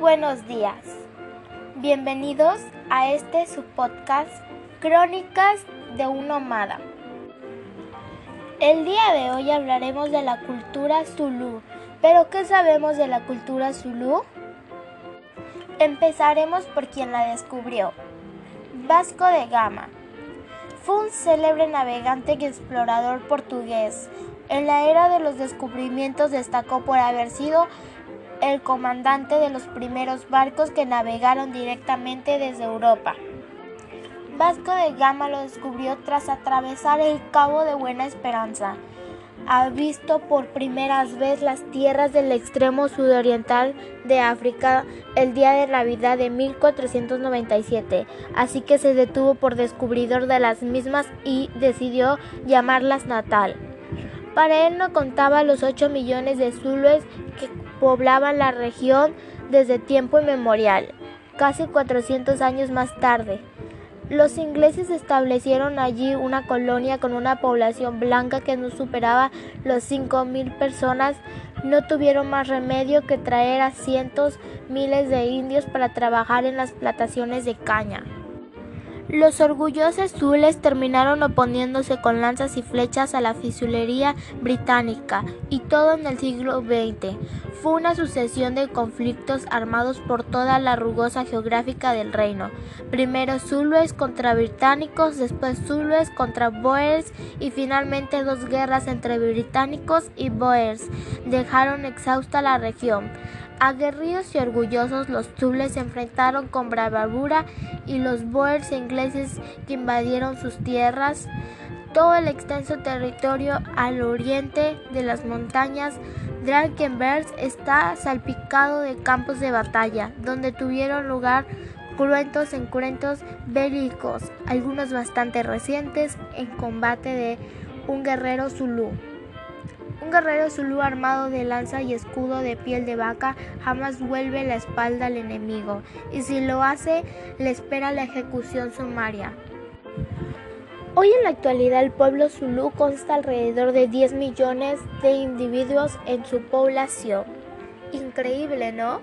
Buenos días. Bienvenidos a este su podcast Crónicas de un nómada. El día de hoy hablaremos de la cultura Zulu. ¿Pero qué sabemos de la cultura Zulu? Empezaremos por quien la descubrió. Vasco de Gama. Fue un célebre navegante y explorador portugués. En la era de los descubrimientos destacó por haber sido el comandante de los primeros barcos que navegaron directamente desde Europa. Vasco de Gama lo descubrió tras atravesar el Cabo de Buena Esperanza. Ha visto por primera vez las tierras del extremo sudoriental de África el día de Navidad de 1497, así que se detuvo por descubridor de las mismas y decidió llamarlas Natal. Para él no contaba los 8 millones de zulúes que poblaban la región desde tiempo inmemorial, casi 400 años más tarde. Los ingleses establecieron allí una colonia con una población blanca que no superaba los 5.000 personas. No tuvieron más remedio que traer a cientos miles de indios para trabajar en las plantaciones de caña. Los orgullosos azules terminaron oponiéndose con lanzas y flechas a la fisulería británica, y todo en el siglo XX. Fue una sucesión de conflictos armados por toda la rugosa geográfica del reino. Primero zulúes contra británicos, después zulúes contra boers y finalmente dos guerras entre británicos y boers dejaron exhausta la región. Aguerridos y orgullosos, los Zules se enfrentaron con bravura y los Boers ingleses que invadieron sus tierras. Todo el extenso territorio al oriente de las montañas Drakensberg está salpicado de campos de batalla, donde tuvieron lugar cruentos encuentros bélicos, algunos bastante recientes, en combate de un guerrero zulú. Un guerrero zulú armado de lanza y escudo de piel de vaca jamás vuelve la espalda al enemigo, y si lo hace, le espera la ejecución sumaria. Hoy en la actualidad el pueblo zulú consta alrededor de 10 millones de individuos en su población. Increíble, ¿no?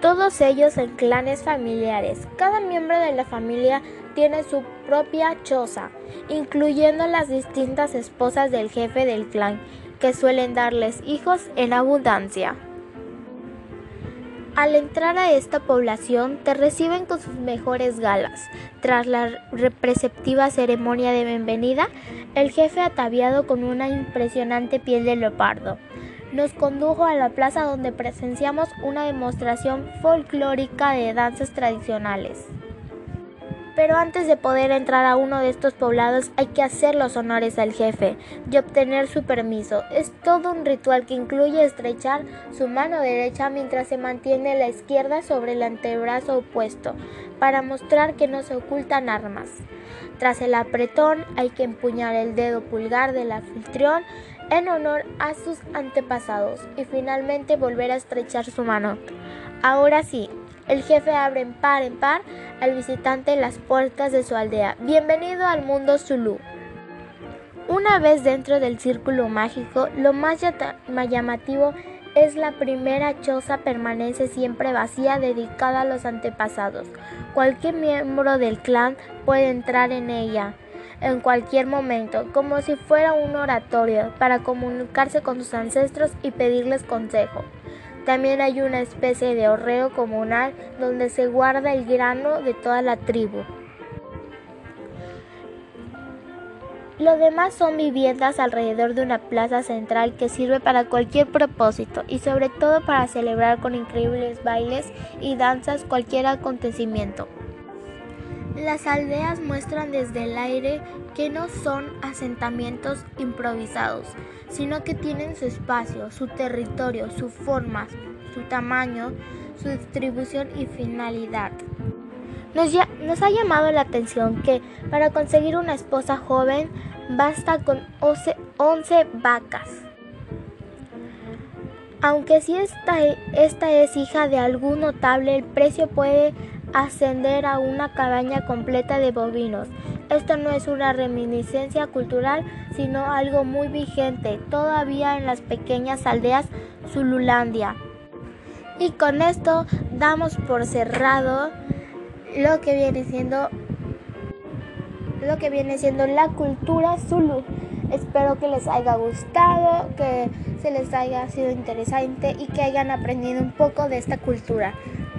Todos ellos en clanes familiares. Cada miembro de la familia tiene su propia choza, incluyendo las distintas esposas del jefe del clan, que suelen darles hijos en abundancia. Al entrar a esta población te reciben con sus mejores galas. Tras la repreceptiva ceremonia de bienvenida, el jefe ataviado con una impresionante piel de leopardo nos condujo a la plaza donde presenciamos una demostración folclórica de danzas tradicionales. Pero antes de poder entrar a uno de estos poblados hay que hacer los honores al jefe y obtener su permiso. Es todo un ritual que incluye estrechar su mano derecha mientras se mantiene la izquierda sobre el antebrazo opuesto para mostrar que no se ocultan armas. Tras el apretón hay que empuñar el dedo pulgar del anfitrión en honor a sus antepasados y finalmente volver a estrechar su mano. Ahora sí, el jefe abre en par en par al visitante las puertas de su aldea. Bienvenido al mundo Zulu. Una vez dentro del círculo mágico, lo más llamativo es la primera choza permanece siempre vacía dedicada a los antepasados. Cualquier miembro del clan puede entrar en ella en cualquier momento, como si fuera un oratorio, para comunicarse con sus ancestros y pedirles consejo. También hay una especie de horreo comunal donde se guarda el grano de toda la tribu. Lo demás son viviendas alrededor de una plaza central que sirve para cualquier propósito y sobre todo para celebrar con increíbles bailes y danzas cualquier acontecimiento. Las aldeas muestran desde el aire que no son asentamientos improvisados, sino que tienen su espacio, su territorio, su forma, su tamaño, su distribución y finalidad. Nos, ha llamado la atención que para conseguir una esposa joven basta con 11 vacas. Aunque si esta, esta es hija de algún notable, el precio puede ascender a una cabaña completa de bovinos. Esto no es una reminiscencia cultural, sino algo muy vigente todavía en las pequeñas aldeas Zululandia. Y con esto damos por cerrado lo que viene siendo lo que viene siendo la cultura Zulu. Espero que les haya gustado, que se les haya sido interesante y que hayan aprendido un poco de esta cultura.